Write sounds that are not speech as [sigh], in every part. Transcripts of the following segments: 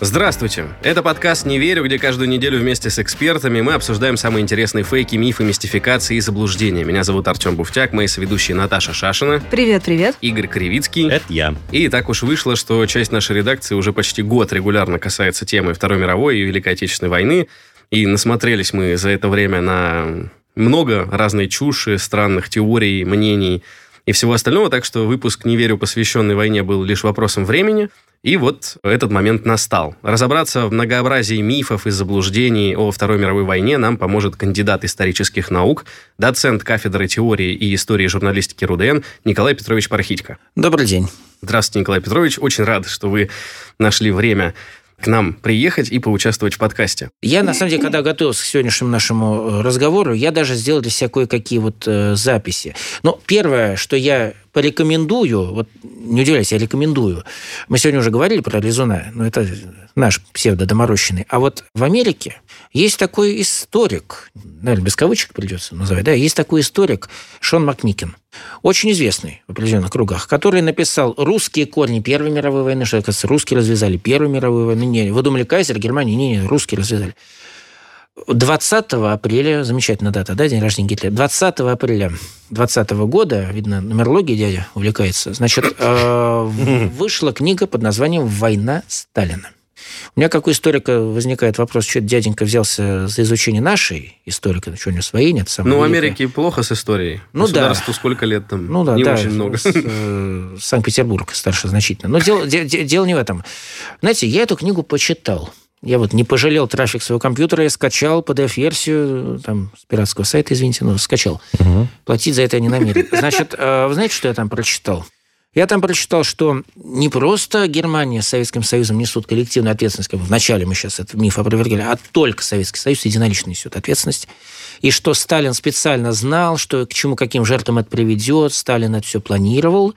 Здравствуйте! Это подкаст «Не верю», где каждую неделю вместе с экспертами мы обсуждаем самые интересные фейки, мифы, мистификации и заблуждения. Меня зовут Артем Буфтяк, мои соведущие Наташа Шашина. Привет, привет. Игорь Кривицкий. Это я. И так уж вышло, что часть нашей редакции уже почти год регулярно касается темы Второй мировой и Великой Отечественной войны. И насмотрелись мы за это время на много разной чуши, странных теорий, мнений и всего остального, так что выпуск «Не верю», посвященный войне, был лишь вопросом времени. И вот этот момент настал. Разобраться в многообразии мифов и заблуждений о Второй мировой войне нам поможет кандидат исторических наук, доцент кафедры теории и истории журналистики РУДН Николай Петрович Пархитько. Добрый день. Здравствуйте, Николай Петрович. Очень рад, что вы нашли время к нам приехать и поучаствовать в подкасте. Я, на самом деле, когда готовился к сегодняшнему нашему э, разговору, я даже сделал для себя кое-какие вот э, записи. Но первое, что я порекомендую, вот не удивляйся, я рекомендую. Мы сегодня уже говорили про Лизуна, но это наш псевдодоморощенный. А вот в Америке есть такой историк, наверное, без кавычек придется называть, да, есть такой историк Шон Макмикин, очень известный в определенных кругах, который написал «Русские корни Первой мировой войны», что, оказывается, русские развязали Первую мировую войну. Не, вы думали, Кайзер, Германия? Не, не, русские развязали. 20 апреля, замечательная дата, да, день рождения Гитлера, 20 апреля 20 года, видно, нумерология дядя увлекается, значит, э, [laughs] вышла книга под названием «Война Сталина». У меня, как у историка, возникает вопрос, что дяденька взялся за изучение нашей историки, что у него своей нет. Ну, в Америке плохо с историей. Ну, Государству да. сколько лет там? Ну, да, не да, очень много. э, Санкт-Петербург старше значительно. Но дело, де- де- дело не в этом. Знаете, я эту книгу почитал. Я вот не пожалел трафик своего компьютера, я скачал PDF-версию там, с пиратского сайта, извините, но скачал. Платить за это я не намерен. Значит, э, вы знаете, что я там прочитал? Я там прочитал, что не просто Германия с Советским Союзом несут коллективную ответственность, как вначале мы сейчас этот миф опровергали, а только Советский Союз единолично несет ответственность. И что Сталин специально знал, что к чему, каким жертвам это приведет, Сталин это все планировал.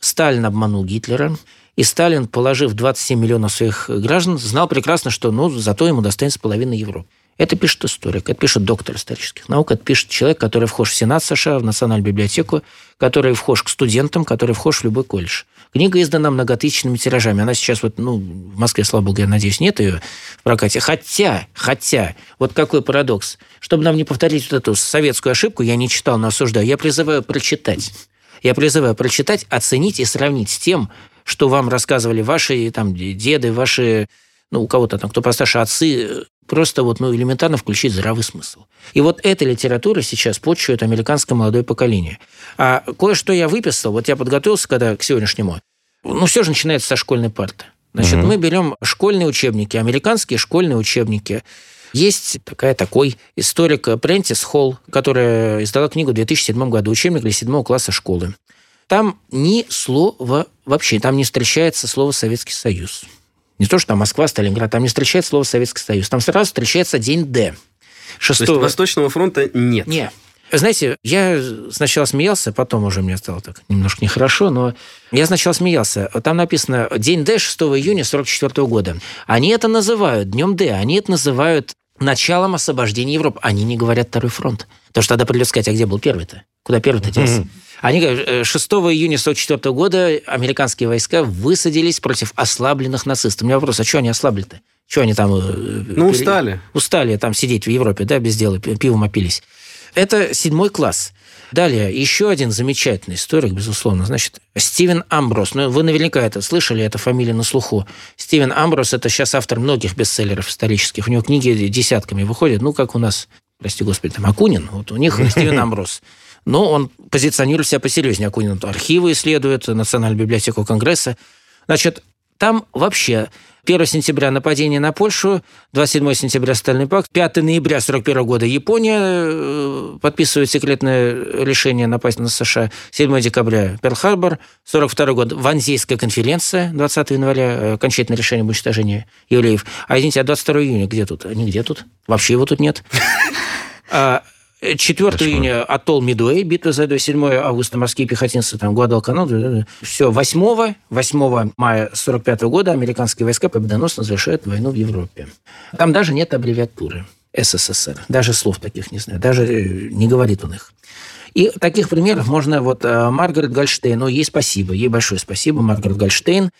Сталин обманул Гитлера. И Сталин, положив 27 миллионов своих граждан, знал прекрасно, что ну, зато ему достанется половина Европы. Это пишет историк, это пишет доктор исторических наук, это пишет человек, который вхож в Сенат США, в Национальную библиотеку, который вхож к студентам, который вхож в любой колледж. Книга издана многотысячными тиражами. Она сейчас вот, ну, в Москве, слава богу, я надеюсь, нет ее в прокате. Хотя, хотя, вот какой парадокс. Чтобы нам не повторить вот эту советскую ошибку, я не читал, но осуждаю, я призываю прочитать. Я призываю прочитать, оценить и сравнить с тем, что вам рассказывали ваши там, деды, ваши, ну, у кого-то там, кто постарше, отцы, просто вот, ну, элементарно включить здравый смысл. И вот эта литература сейчас почует американское молодое поколение. А кое-что я выписал, вот я подготовился когда к сегодняшнему, ну, все же начинается со школьной парты. Значит, мы берем школьные учебники, американские школьные учебники. Есть такая, такой историк Прентис Холл, которая издала книгу в 2007 году, учебник для седьмого класса школы. Там ни слова вообще, там не встречается слово «Советский Союз». Не то, что там Москва, Сталинград, там не встречается слово «Советский Союз». Там сразу встречается день Д. То есть 6 Восточного фронта нет. не. Знаете, я сначала смеялся, потом уже мне стало так немножко нехорошо, но я сначала смеялся. Там написано «День Д 6 июня 44 года». Они это называют Днем Д, они это называют началом освобождения Европы. Они не говорят Второй фронт. Потому что тогда придется сказать, а где был первый-то? Куда первый-то делся? Они говорят, э, 6 июня 44 года американские войска высадились против ослабленных нацистов. У меня вопрос, а что они ослабли-то? Что они там... э, Ну, пере- устали. устали там сидеть в Европе, да, без дела, пи- пивом опились. Это седьмой класс. Далее, еще один замечательный историк, безусловно, значит, Стивен Амброс. Ну, вы наверняка это слышали, эта фамилия на слуху. Стивен Амброс – это сейчас автор многих бестселлеров исторических. У него книги десятками выходят, ну, как у нас, прости господи, там Акунин, вот у них Стивен [laughs] Амброс. Но он позиционирует себя посерьезнее. Акунин архивы исследует, Национальную библиотеку Конгресса. Значит, там вообще 1 сентября нападение на Польшу, 27 сентября Стальный пакт, 5 ноября 41 года Япония э, подписывает секретное решение напасть на США, 7 декабря Перл-Харбор, 42 год Ванзейская конференция, 20 января э, окончательное решение об уничтожении евреев. А извините, а 22 июня где тут? А не где тут? Вообще его тут нет. [laughs] А 4 Кошмар. июня атолл Мидуэй, битва за 7 августа морские пехотинцы, там, Гуадалканал. Все, 8, 8 мая 45 года американские войска победоносно завершают войну в Европе. Там даже нет аббревиатуры СССР. Даже слов таких не знаю. Даже э, не говорит он их. И таких примеров можно... Вот э, Маргарет Гольштейн, ну, ей спасибо, ей большое спасибо, Маргарет Гольштейн,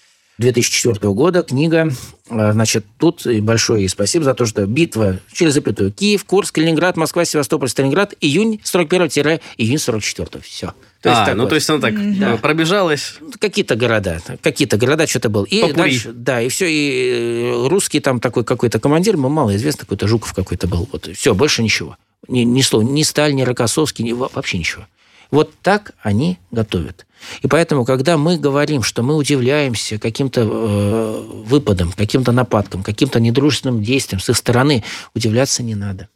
2004 года, книга. А, значит, тут большое ей спасибо за то, что битва через запятую. Киев, Курск, Ленинград, Москва, Севастополь, Сталинград, июнь 41-июнь 44 Все. То есть, а, так ну вот. то есть она так да. пробежалась. Какие-то города, какие-то города что-то был. И Попури. дальше, да, и все, и э, русский там такой какой-то командир, ему мало известно, какой-то Жуков какой-то был. Вот, все, больше ничего. Ни, ни слова, ни Сталь, ни Рокоссовский, ни, вообще ничего. Вот так они готовят. И поэтому, когда мы говорим, что мы удивляемся каким-то э, выпадам, каким-то нападкам, каким-то недружественным действиям с их стороны, удивляться не надо.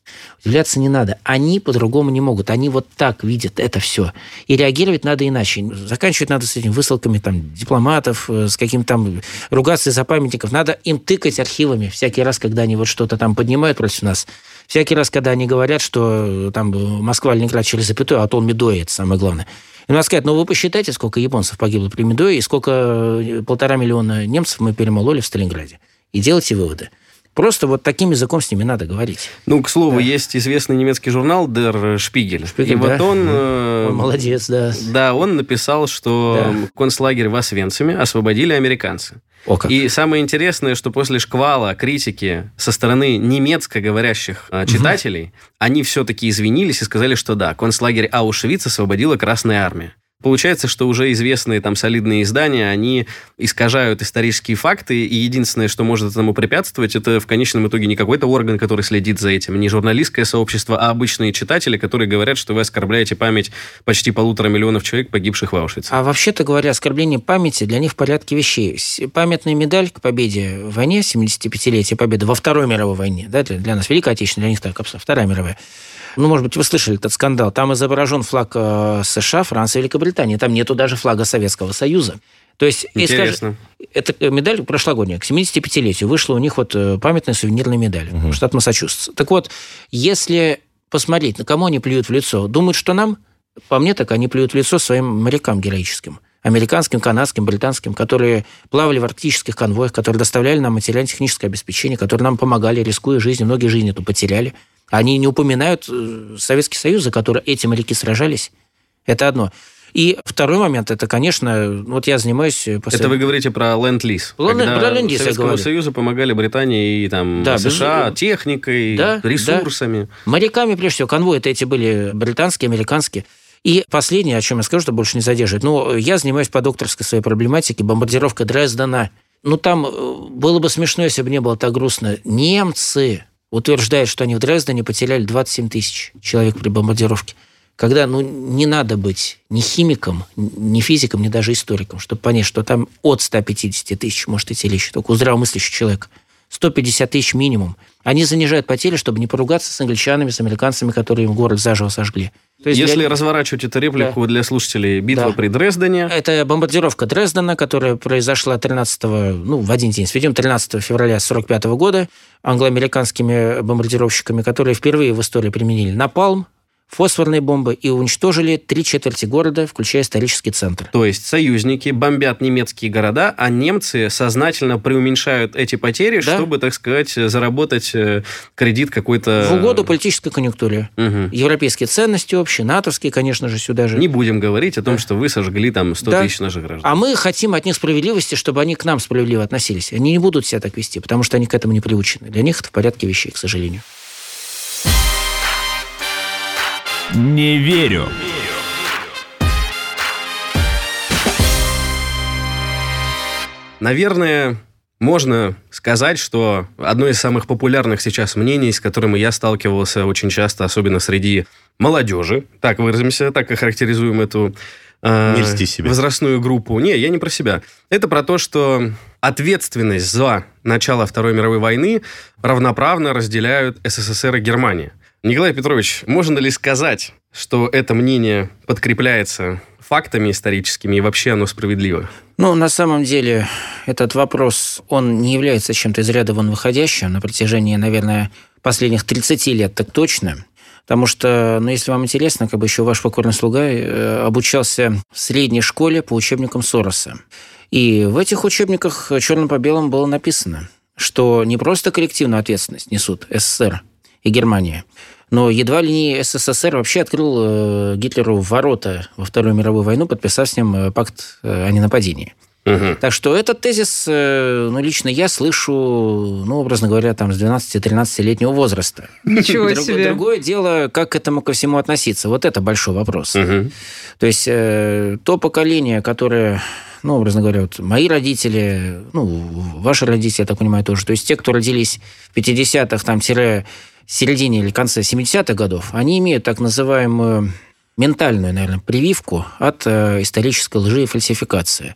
Удивляться не надо. Они по-другому не могут. Они вот так видят это все. И реагировать надо иначе. Заканчивать надо с этими высылками там, дипломатов, э, с каким-то там ругаться из-за памятников. Надо им тыкать архивами всякий раз, когда они вот что-то там поднимают против нас. Всякий раз, когда они говорят, что э, там Москва, Ленинград через запятую, а то он Медоя, это самое главное. И надо сказать, ну вы посчитайте, сколько японцев погибло при Медое и сколько э, полтора миллиона немцев мы перемололи в Сталинграде. И делайте выводы. Просто вот таким языком с ними надо говорить. Ну, к слову, да. есть известный немецкий журнал Der Spiegel. Шпигель и да. вот он... Э, он молодец, да. Да, он написал, что да. концлагерь в Освенциме освободили американцы. О, как. И самое интересное, что после шквала критики со стороны немецко говорящих э, читателей, угу. они все-таки извинились и сказали, что да, концлагерь Аушвиц освободила Красная Армия. Получается, что уже известные там солидные издания, они искажают исторические факты, и единственное, что может этому препятствовать, это в конечном итоге не какой-то орган, который следит за этим, не журналистское сообщество, а обычные читатели, которые говорят, что вы оскорбляете память почти полутора миллионов человек, погибших в Аушвице. А вообще-то говоря, оскорбление памяти для них в порядке вещей. Памятная медаль к победе в войне, 75-летие победы во Второй мировой войне, да, для, нас Великая Отечественная, для них так, Вторая мировая ну, может быть, вы слышали этот скандал. Там изображен флаг э, США, Франции, Великобритании. Там нету даже флага Советского Союза. То есть, Интересно. Если, эта медаль прошлогодняя, к 75-летию вышла у них вот э, памятная сувенирная медаль, угу. штат Массачусетс. Так вот, если посмотреть, на кому они плюют в лицо, думают, что нам, по мне так, они плюют в лицо своим морякам героическим американским, канадским, британским, которые плавали в арктических конвоях, которые доставляли нам материально-техническое обеспечение, которые нам помогали, рискуя жизнью, многие жизни тут потеряли. Они не упоминают э, Советский Союз, за который эти моряки сражались. Это одно. И второй момент, это, конечно, вот я занимаюсь... Э, После... Это вы говорите про ленд-лиз. Ленд про ленд-лиз Советскому Союзу помогали Британии и там да, США без... техникой, да, ресурсами. Да. Моряками, прежде всего, конвои это эти были британские, американские. И последнее, о чем я скажу, что больше не задерживать. Ну, я занимаюсь по докторской своей проблематике, бомбардировка Дрездена. Ну, там э, было бы смешно, если бы не было так грустно. Немцы утверждает, что они в Дрездене потеряли 27 тысяч человек при бомбардировке. Когда ну, не надо быть ни химиком, ни физиком, ни даже историком, чтобы понять, что там от 150 тысяч может идти речь, только у здравомыслящего человека. 150 тысяч минимум. Они занижают потери, чтобы не поругаться с англичанами, с американцами, которые им город заживо сожгли. То есть Если для... разворачивать эту реплику да. для слушателей, битва да. при Дрездене... Это бомбардировка Дрездена, которая произошла 13 ну, в один день, сведем 13 февраля 1945 года англо-американскими бомбардировщиками, которые впервые в истории применили напалм, фосфорные бомбы и уничтожили три четверти города, включая исторический центр. То есть союзники бомбят немецкие города, а немцы сознательно преуменьшают эти потери, да? чтобы, так сказать, заработать э, кредит какой-то... В угоду политической конъюнктуре. Угу. Европейские ценности общие, натовские, конечно же, сюда же. Не будем говорить о том, да. что вы сожгли там 100 да. тысяч наших граждан. А мы хотим от них справедливости, чтобы они к нам справедливо относились. Они не будут себя так вести, потому что они к этому не приучены. Для них это в порядке вещей, к сожалению. Не верю. Наверное, можно сказать, что одно из самых популярных сейчас мнений, с которым я сталкивался очень часто, особенно среди молодежи, так выразимся, так и характеризуем эту э, себя. возрастную группу. Не, я не про себя. Это про то, что ответственность за начало Второй мировой войны равноправно разделяют СССР и Германия – Николай Петрович, можно ли сказать, что это мнение подкрепляется фактами историческими и вообще оно справедливо? Ну, на самом деле, этот вопрос, он не является чем-то из ряда вон выходящим на протяжении, наверное, последних 30 лет, так точно. Потому что, ну, если вам интересно, как бы еще ваш покорный слуга э, обучался в средней школе по учебникам Сороса. И в этих учебниках черным по белому было написано, что не просто коллективную ответственность несут СССР и Германия, но едва ли не СССР вообще открыл э, Гитлеру ворота во Вторую мировую войну, подписав с ним э, пакт о ненападении. Угу. Так что этот тезис, э, ну, лично я слышу, ну, образно говоря, там, с 12-13-летнего возраста. Ничего Друг, себе. Другое дело, как к этому ко всему относиться. Вот это большой вопрос. Угу. То есть э, то поколение, которое ну, образно говоря, вот мои родители, ну, ваши родители, я так понимаю, тоже. То есть те, кто родились в 50-х, там, середине или конце 70-х годов, они имеют так называемую ментальную, наверное, прививку от э, исторической лжи и фальсификации.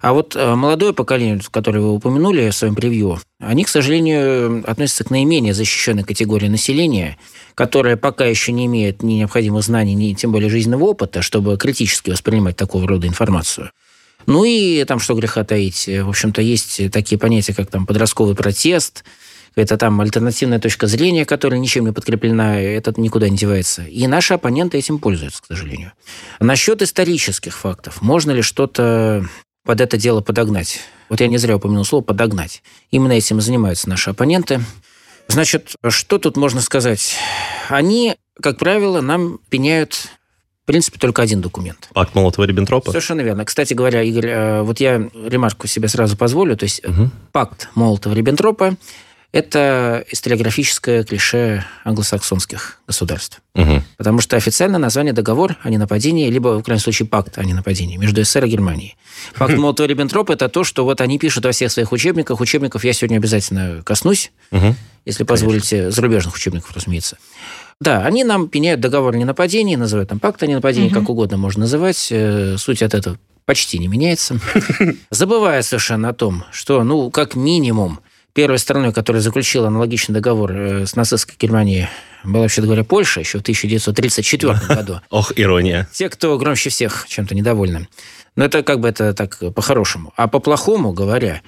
А вот э, молодое поколение, которое вы упомянули в своем превью, они, к сожалению, относятся к наименее защищенной категории населения, которая пока еще не имеет ни необходимых знаний, ни тем более жизненного опыта, чтобы критически воспринимать такого рода информацию. Ну и там, что греха таить, в общем-то, есть такие понятия, как там подростковый протест, это там альтернативная точка зрения, которая ничем не подкреплена, это никуда не девается. И наши оппоненты этим пользуются, к сожалению. Насчет исторических фактов. Можно ли что-то под это дело подогнать. Вот я не зря упомянул слово «подогнать». Именно этим занимаются наши оппоненты. Значит, что тут можно сказать? Они, как правило, нам пеняют в принципе, только один документ. Акт Молотова-Риббентропа? Совершенно верно. Кстати говоря, Игорь, э, вот я ремарку себе сразу позволю. То есть угу. пакт Молотова-Риббентропа это историографическое клише англосаксонских государств. Угу. Потому что официальное название договор о ненападении, либо, в крайнем случае, пакт о ненападении между СССР и Германией. Пакт Молотова-Риббентропа – это то, что вот они пишут во всех своих учебниках. Учебников я сегодня обязательно коснусь, угу. если позволите, Конечно. зарубежных учебников, разумеется. Да, они нам пеняют договор о ненападении, называют там пакт о ненападении, угу. как угодно можно называть. Э, суть от этого почти не меняется. [laughs] Забывая совершенно о том, что, ну, как минимум, Первой страной, которая заключила аналогичный договор э, с нацистской Германией, была, вообще говоря, Польша еще в 1934 [laughs] году. Ох, ирония. Те, кто громче всех чем-то недовольны. Но это как бы это так по-хорошему. А по-плохому говоря,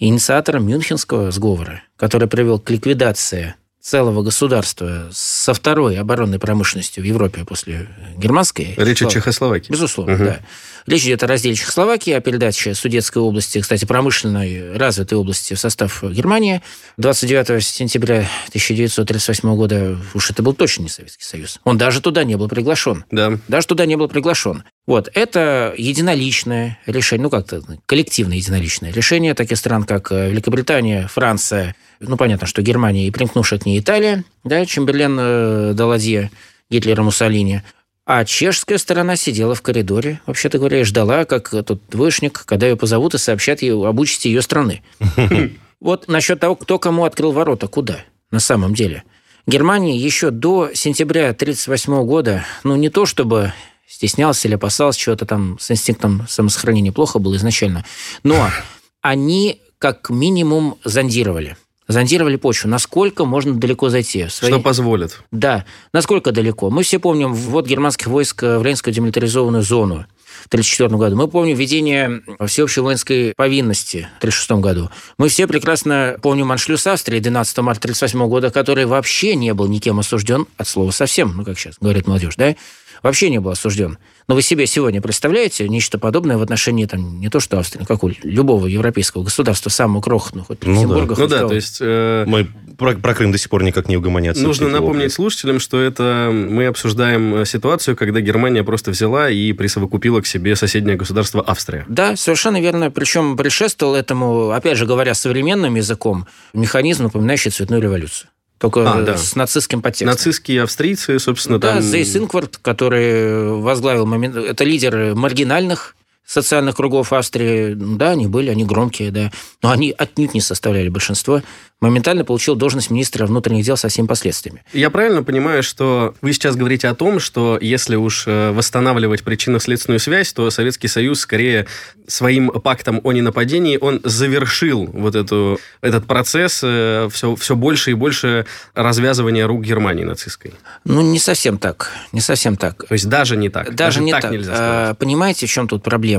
инициатором Мюнхенского сговора, который привел к ликвидации целого государства со второй оборонной промышленностью в Европе после германской. Речь о Чехословакии. Безусловно, угу. да. Речь идет о разделе Чехословакии, о передаче Судетской области, кстати, промышленной развитой области в состав Германии. 29 сентября 1938 года уж это был точно не Советский Союз. Он даже туда не был приглашен. Да. Даже туда не был приглашен. Вот, это единоличное решение, ну как-то коллективное единоличное решение таких стран, как э, Великобритания, Франция, ну понятно, что Германия и примкнувшая к ней Италия, да, Чемберлен э, Даладье, Гитлера Муссолини – а чешская сторона сидела в коридоре, вообще-то говоря, и ждала, как тот двоечник, когда ее позовут и сообщат ей об участи ее страны. [laughs] Вот насчет того, кто кому открыл ворота, куда на самом деле. Германия еще до сентября 1938 года, ну, не то чтобы стеснялся или опасался чего-то там с инстинктом самосохранения плохо было изначально, но [laughs] они как минимум зондировали зондировали почву, насколько можно далеко зайти. Свои... Что позволит. Да, насколько далеко. Мы все помним ввод германских войск в Ленинскую демилитаризованную зону. В 1934 году. Мы помним введение всеобщей воинской повинности в 1936 году. Мы все прекрасно помним аншлюс Австрии 12 марта 1938 года, который вообще не был никем осужден от слова совсем, ну, как сейчас говорит молодежь, да? Вообще не был осужден. Но вы себе сегодня представляете нечто подобное в отношении там, не то что Австрии, как у любого европейского государства, самого крохотного, хоть ну, да. хоть Ну да, то есть... Э... Мы про, про Крым до сих пор никак не угомонятся. Нужно напомнить слушателям, что это мы обсуждаем э, ситуацию, когда Германия просто взяла и присовокупила к себе соседнее государство Австрия. Да, совершенно верно. Причем предшествовал этому, опять же говоря современным языком, механизм, напоминающий цветную революцию только а, да. с нацистским подтекстом. Нацистские австрийцы, собственно, да, там... Зейс Инквард, который возглавил момент... Это лидер маргинальных социальных кругов Австрии, да, они были, они громкие, да, но они отнюдь не составляли большинство, моментально получил должность министра внутренних дел со всеми последствиями. Я правильно понимаю, что вы сейчас говорите о том, что если уж э, восстанавливать причинно-следственную связь, то Советский Союз скорее своим пактом о ненападении, он завершил вот эту, этот процесс все, э, все больше и больше развязывания рук Германии нацистской? Ну, не совсем так. Не совсем так. То есть даже не так? Даже, даже не так. так. Нельзя сказать. А, понимаете, в чем тут проблема?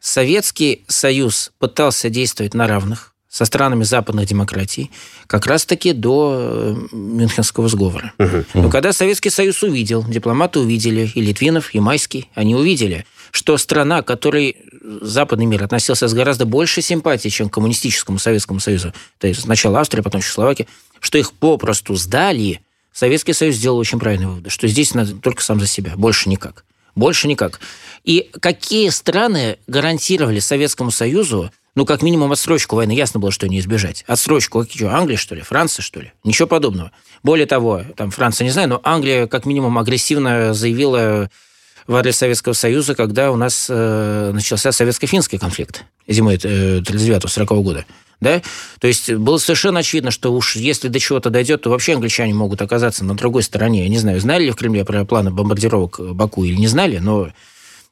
Советский Союз пытался действовать на равных со странами западных демократий как раз-таки до э, Мюнхенского сговора. Угу. Но когда Советский Союз увидел, дипломаты увидели, и Литвинов, и Майский, они увидели, что страна, к которой западный мир относился с гораздо большей симпатией, чем к коммунистическому Советскому Союзу, то есть сначала Австрия, потом Чехословакия, что их попросту сдали, Советский Союз сделал очень правильный вывод, что здесь надо только сам за себя, больше никак. Больше никак. И какие страны гарантировали Советскому Союзу ну, как минимум, отсрочку войны. Ясно было, что не избежать. Отсрочку. Что, Англия, что ли? Франция, что ли? Ничего подобного. Более того, там Франция, не знаю, но Англия, как минимум, агрессивно заявила в адрес Советского Союза, когда у нас э, начался советско-финский конфликт зимой э, 39-40 года. Да? То есть было совершенно очевидно, что уж если до чего-то дойдет, то вообще англичане могут оказаться на другой стороне. Я не знаю, знали ли в Кремле про планы бомбардировок Баку или не знали, но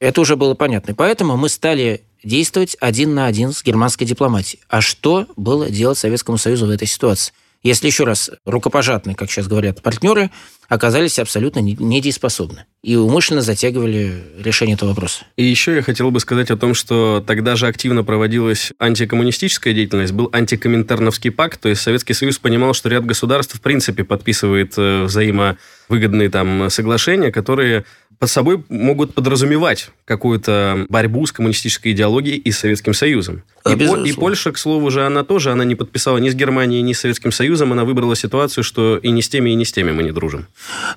это уже было понятно. Поэтому мы стали действовать один на один с германской дипломатией. А что было делать Советскому Союзу в этой ситуации? Если еще раз рукопожатные, как сейчас говорят, партнеры оказались абсолютно недееспособны и умышленно затягивали решение этого вопроса. И еще я хотел бы сказать о том, что тогда же активно проводилась антикоммунистическая деятельность, был антикоминтерновский пакт, то есть Советский Союз понимал, что ряд государств в принципе подписывает э, взаимовыгодные там соглашения, которые под собой могут подразумевать какую-то борьбу с коммунистической идеологией и с Советским Союзом. И, По, и Польша, к слову же, она тоже, она не подписала ни с Германией, ни с Советским Союзом, она выбрала ситуацию, что и не с теми, и не с теми мы не дружим.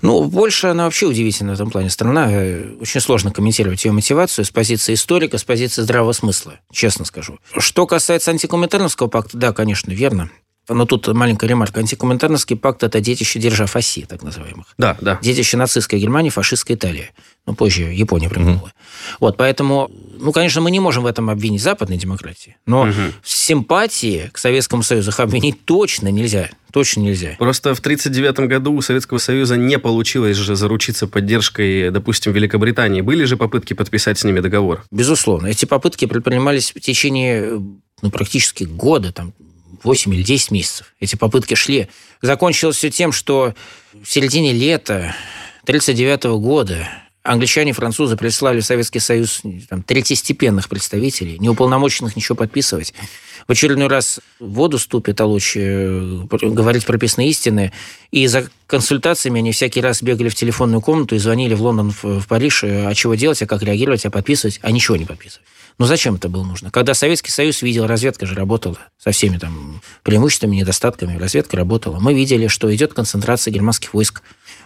Ну, Польша, она вообще удивительная в этом плане страна. Э, очень сложно комментировать ее мотивацию с позиции историка, с позиции здравого смысла, честно скажу. Что касается антикоминтерновского пакта, да, конечно, верно. Но тут маленькая ремарка. Антикоминтерновский пакт – это детище держав оси, так называемых. Да, да. Детище нацистской Германии, фашистской Италии. Ну, позже Япония придумала. Угу. Вот, поэтому, ну, конечно, мы не можем в этом обвинить западной демократии, но угу. симпатии к Советскому Союзу обвинить точно нельзя. Точно нельзя. Просто в 1939 году у Советского Союза не получилось же заручиться поддержкой, допустим, Великобритании. Были же попытки подписать с ними договор? Безусловно. Эти попытки предпринимались в течение ну, практически года, там, 8 или 10 месяцев эти попытки шли. Закончилось все тем, что в середине лета 1939 года англичане французы прислали в Советский Союз там, третьестепенных представителей, неуполномоченных ничего подписывать. В очередной раз в воду ступит толочь, э, говорить прописные истины. И за консультациями они всякий раз бегали в телефонную комнату и звонили в Лондон, в Париж, э, а чего делать, а как реагировать, а подписывать, а ничего не подписывать. Но зачем это было нужно? Когда Советский Союз видел, разведка же работала со всеми там преимуществами, недостатками, разведка работала. Мы видели, что идет концентрация германских войск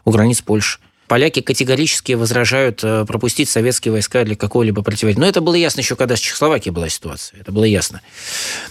у границ Польши. Поляки категорически возражают э, пропустить советские войска для какого-либо противодействия. Но это было ясно еще, когда с Чехословакией была ситуация. Это было ясно.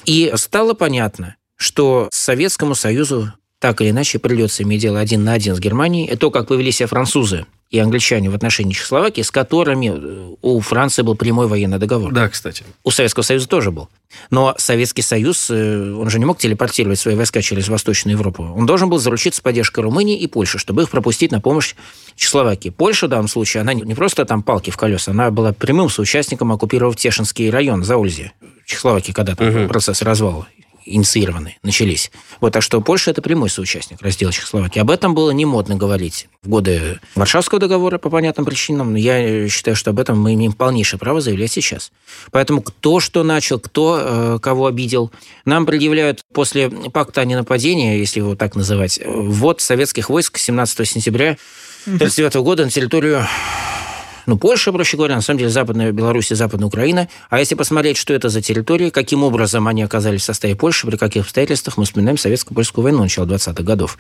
И стало понятно, что Советскому Союзу так или иначе придется иметь дело один на один с Германией. И то, как повели себя французы и англичане в отношении Чехословакии, с которыми э, у Франции был прямой военный договор. Да, кстати. У Советского Союза тоже был. Но Советский Союз, э, он же не мог телепортировать свои войска через Восточную Европу. Он должен был заручиться поддержкой Румынии и Польши, чтобы их пропустить на помощь Чехословакии. Польша в данном случае, она не просто там палки в колеса, она была прямым соучастником, оккупировав Тешинский район за Ользе. Чехословакии, когда там угу. процесс развала инициированы, начались. Вот, так что Польша – это прямой соучастник раздела Чехословакии. Об этом было не модно говорить в годы Варшавского договора по понятным причинам. Но я считаю, что об этом мы имеем полнейшее право заявлять сейчас. Поэтому кто что начал, кто э, кого обидел. Нам предъявляют после пакта о ненападении, если его так называть, ввод советских войск 17 сентября 1939 года на территорию ну, Польша, проще говоря, на самом деле Западная Беларусь и Западная Украина. А если посмотреть, что это за территории, каким образом они оказались в составе Польши, при каких обстоятельствах, мы вспоминаем советско-польскую войну начала 20-х годов.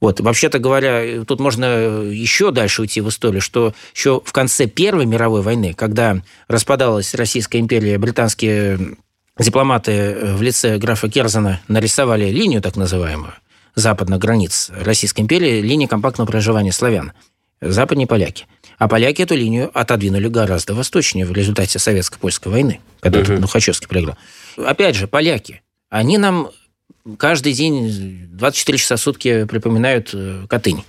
Вот, вообще-то говоря, тут можно еще дальше уйти в историю, что еще в конце Первой мировой войны, когда распадалась Российская империя, британские дипломаты в лице графа Керзена нарисовали линию так называемую, западных границ Российской империи, линии компактного проживания славян, западные поляки. А поляки эту линию отодвинули гораздо восточнее в результате советско-польской войны, когда uh-huh. Тухачевский проиграл. Опять же, поляки, они нам каждый день 24 часа в сутки припоминают э, Катынь.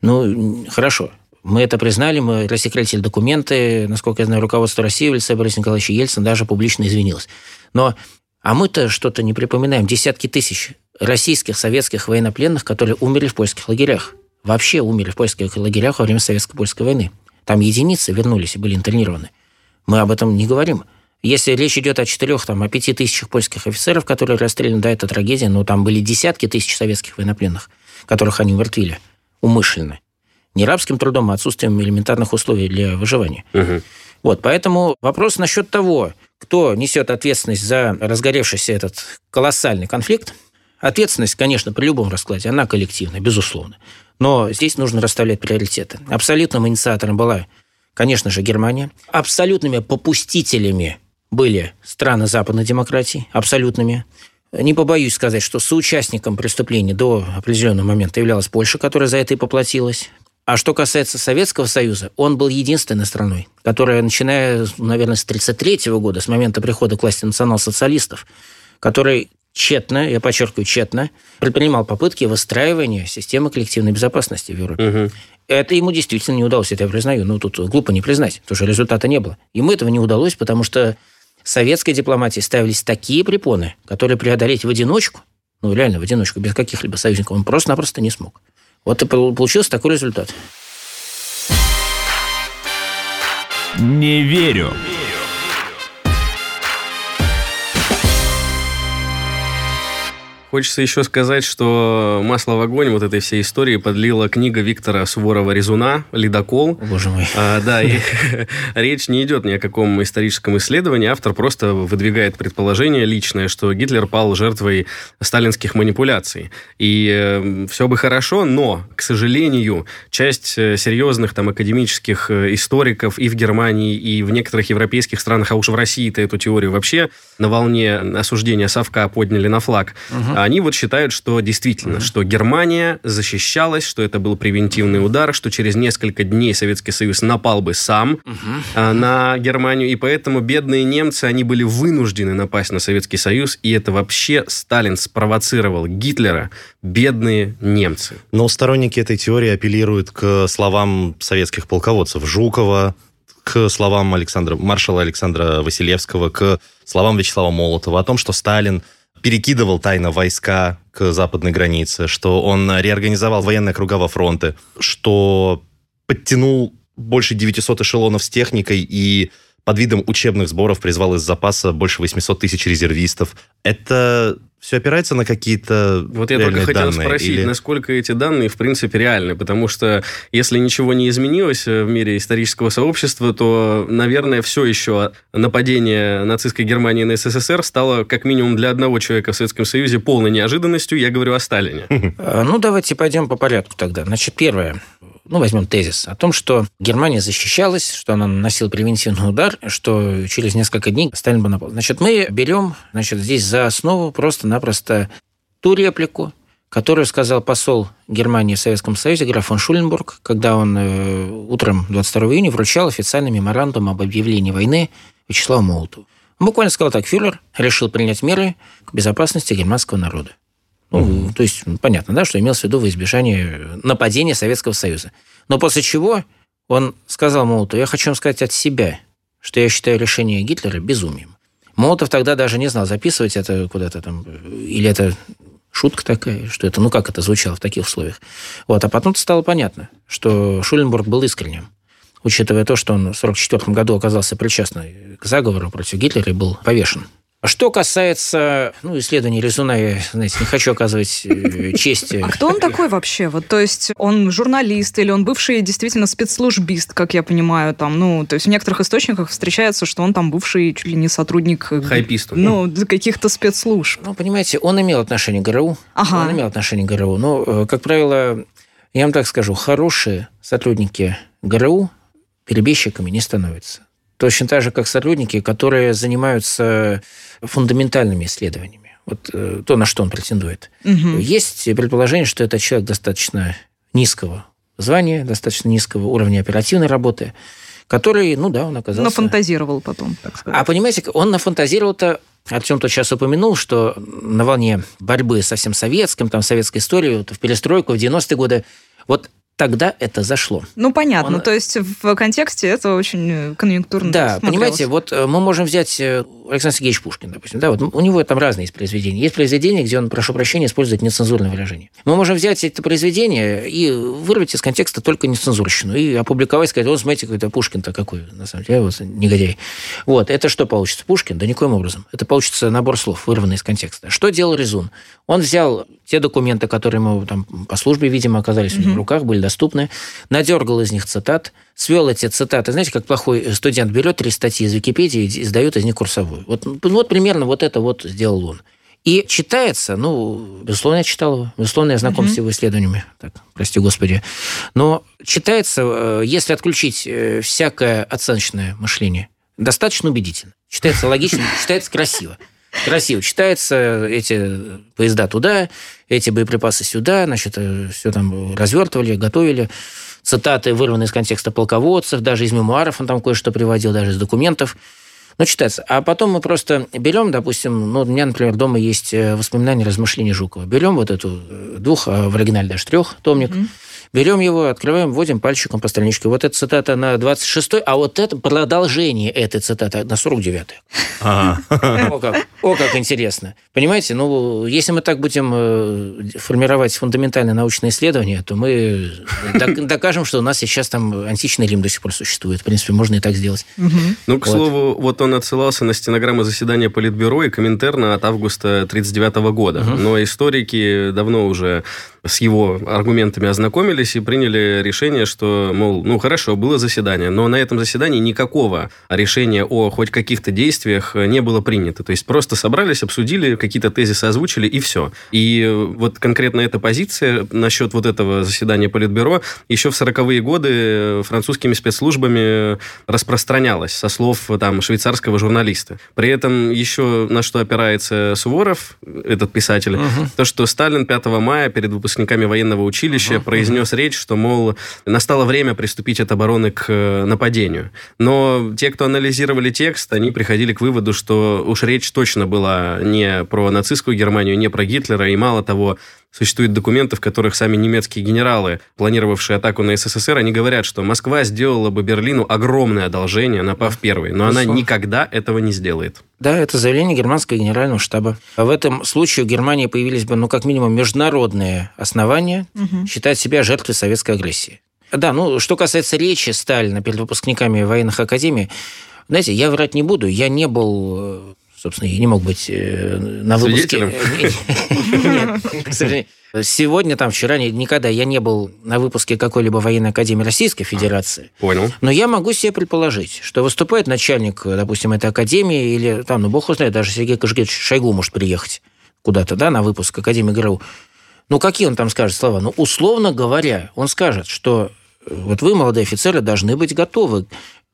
Ну, хорошо, мы это признали, мы рассекретили документы. Насколько я знаю, руководство России в лице Бориса Николаевича Ельцина даже публично извинилось. Но а мы-то что-то не припоминаем. Десятки тысяч российских, советских военнопленных, которые умерли в польских лагерях. Вообще умерли в польских лагерях во время Советско-польской войны. Там единицы вернулись и были интернированы. Мы об этом не говорим. Если речь идет о четырех, там, о пяти тысячах польских офицеров, которые расстреляны, да, это трагедия, но там были десятки тысяч советских военнопленных, которых они умертвили умышленно. Не рабским трудом, а отсутствием элементарных условий для выживания. Мгм. Вот, поэтому вопрос насчет того, кто несет ответственность за разгоревшийся этот колоссальный конфликт. Ответственность, конечно, при любом раскладе, она коллективная, безусловно. Но здесь нужно расставлять приоритеты. Абсолютным инициатором была, конечно же, Германия. Абсолютными попустителями были страны западной демократии, абсолютными. Не побоюсь сказать, что соучастником преступления до определенного момента являлась Польша, которая за это и поплатилась. А что касается Советского Союза, он был единственной страной, которая, начиная, наверное, с 1933 года, с момента прихода к власти национал-социалистов, который тщетно, я подчеркиваю, тщетно, предпринимал попытки выстраивания системы коллективной безопасности в Европе. Мгм. Это ему действительно не удалось, это я признаю. Ну, тут глупо не признать, потому что результата не было. Ему этого не удалось, потому что советской дипломатии ставились такие препоны, которые преодолеть в одиночку, ну, реально в одиночку, без каких-либо союзников, он просто-напросто не смог. Вот и пол- получился такой результат. Не верю. Хочется еще сказать, что масло в огонь вот этой всей истории подлила книга Виктора Суворова-Резуна «Ледокол». Боже мой. А, да, и [laughs] речь не идет ни о каком историческом исследовании. Автор просто выдвигает предположение личное, что Гитлер пал жертвой сталинских манипуляций. И все бы хорошо, но, к сожалению, часть э, серьезных там академических э, историков и в Германии, и в некоторых европейских странах, а уж в России-то эту теорию вообще на волне осуждения совка подняли на флаг. Они вот считают, что действительно, что Германия защищалась, что это был превентивный удар, что через несколько дней Советский Союз напал бы сам а, на Германию, и поэтому бедные немцы, они были вынуждены напасть на Советский Союз, и это вообще Сталин спровоцировал Гитлера, бедные немцы. Но сторонники этой теории апеллируют к словам советских полководцев Жукова, к словам Александра, маршала Александра Василевского, к словам Вячеслава Молотова о том, что Сталин перекидывал тайно войска к западной границе, что он реорганизовал военные округа во фронты, что подтянул больше 900 эшелонов с техникой и под видом учебных сборов призвал из запаса больше 800 тысяч резервистов. Это все опирается на какие-то Вот я только хотел данные? спросить, Или- насколько эти данные, в принципе, реальны, потому что если ничего не изменилось э, в мире исторического сообщества, то, наверное, все еще нападение нацистской Германии на СССР стало, как минимум для одного человека в Советском Союзе, полной неожиданностью. Я говорю о Сталине. А, Ну, давайте пойдем по порядку тогда. Значит, первое. Ну, возьмем тезис о том, что Германия защищалась, что она наносила превентивный удар, что через несколько дней Сталин бы напал. Значит, мы берем значит, здесь за основу просто-напросто ту реплику, которую сказал посол Германии в Советском Союзе граф фон Шуленбург, когда он э, утром 22 июня вручал официальный меморандум об объявлении войны Вячеславу Молотову. Он буквально сказал так, фюрер решил принять меры к безопасности германского народа. Ну, то есть, понятно, да, что имелось в виду во избежание нападения Советского Союза. Но после чего он сказал Молотову, я хочу вам сказать от себя, что я считаю решение Гитлера безумием. Молотов тогда даже не знал, записывать это куда-то там, или это шутка такая, что это, ну как это звучало в таких условиях. Вот, а потом стало понятно, что Шуленбург был искренним, учитывая то, что он в 1944 году оказался причастным к заговору против Гитлера и был повешен. Что касается ну, исследований Резуна, я, знаете, не хочу оказывать э, [laughs] честь. А кто он такой вообще? Вот, то есть он журналист или он бывший действительно спецслужбист, как я понимаю, там, ну, то есть в некоторых источниках встречается, что он там бывший чуть ли не сотрудник... э, Хайпист. Ну, каких-то спецслужб. Ну, понимаете, он имел отношение к ГРУ. Ага. Он имел отношение к ГРУ. Но, э, как правило, я вам так скажу, хорошие сотрудники ГРУ перебежчиками не становятся. Точно так же, как сотрудники, которые занимаются фундаментальными исследованиями. Вот э, то, на что он претендует. Мгм. Есть предположение, что это человек достаточно низкого звания, достаточно низкого уровня оперативной работы, который, ну да, он оказался... Нафантазировал потом, так сказать. А понимаете, он нафантазировал-то, Артем тот сейчас упомянул, что на волне борьбы со всем советским, там, советской историей, вот в перестройку, в 90-е годы, вот тогда это зашло. Ну, понятно. Он- То есть в контексте это очень э, конъюнктурно Да, понимаете, вот э, мы можем взять э, Александр Сергеевич Пушкин, допустим, да, вот у него там разные есть произведения. Есть произведения, где он, прошу прощения, использует нецензурное выражение. Мы можем взять это произведение и вырвать из контекста только нецензурщину и опубликовать, сказать, вот смотрите, какой-то Пушкин-то какой, на самом деле, вот негодяй. Вот, это что получится? Пушкин? Да никоим образом. Это получится набор слов, вырванный из контекста. Что делал Резун? Он взял те документы, которые ему там по службе, видимо, оказались mm-hmm. у него в руках, были доступны, надергал из них цитат, свел эти цитаты. Знаете, как плохой студент берет три статьи из Википедии и сдает из них курсовую. Вот, вот примерно вот это вот сделал он. И читается, ну, безусловно, я читал его, безусловно, я знаком mm-hmm. с его исследованиями, так, прости господи. Но читается, э, если отключить э, всякое оценочное мышление, достаточно убедительно. Читается логично, читается красиво красиво читается, эти поезда туда, эти боеприпасы сюда, значит, э, все там развертывали, готовили. Цитаты вырваны из контекста полководцев, даже из мемуаров он там кое-что приводил, даже из документов. Ну, читается. А потом мы просто берем, допустим, ну, у меня, например, дома есть э, воспоминания, размышления Жукова. Берем вот эту э, двух, а в оригинале даже трех томник, mm-hmm Берем его, открываем, вводим пальчиком по страничке. Вот эта цитата на 26 а вот это продолжение этой цитаты на 49 [laughs] О, как, о, как интересно. Понимаете, ну, если мы так будем э, формировать фундаментальные научные исследования, то мы [laughs] докажем, что у нас сейчас там античный Рим до сих пор существует. В принципе, можно и так сделать. Ну, к слову, вот он отсылался на стенограмму заседания Политбюро и Коминтерна от августа 1939 года. Но историки давно уже с его аргументами ознакомились и приняли решение, что, мол, ну хорошо, было заседание, но на этом заседании никакого решения о хоть каких-то действиях не было принято. То есть просто собрались, обсудили, какие-то тезисы озвучили и все. И вот конкретно эта позиция насчет вот этого заседания Политбюро еще в 40-е годы французскими спецслужбами распространялась со слов там швейцарского журналиста. При этом еще на что опирается Суворов, этот писатель, угу. то, что Сталин 5 мая перед выпускниками военного училища, uh-huh, произнес. Речь, что, мол, настало время приступить от обороны к э, нападению. Но те, кто анализировали текст, они приходили к выводу, что уж речь точно была не про нацистскую Германию, не про Гитлера, и мало того, Существуют документы, в которых сами немецкие генералы, планировавшие атаку на СССР, они говорят, что Москва сделала бы Берлину огромное одолжение, напав первой, но она никогда этого не сделает. Да, это заявление германского генерального штаба. В этом случае у Германии появились бы, ну, как минимум, международные основания угу. считать себя жертвой советской агрессии. Да, ну, что касается речи Сталина перед выпускниками военных академий, знаете, я врать не буду, я не был э, Собственно, я не мог быть э, на выпуске. Нет, Сегодня, там, вчера, никогда я не был на выпуске какой-либо военной академии Российской Федерации. Понял. Но я могу себе предположить, что выступает начальник, допустим, этой академии, или там, ну, бог знает, даже Сергей Кожгетович Шойгу может приехать куда-то, да, на выпуск Академии ГРУ. Ну, какие он там скажет слова? Ну, условно говоря, он скажет, что э, вот вы, молодые офицеры, должны быть готовы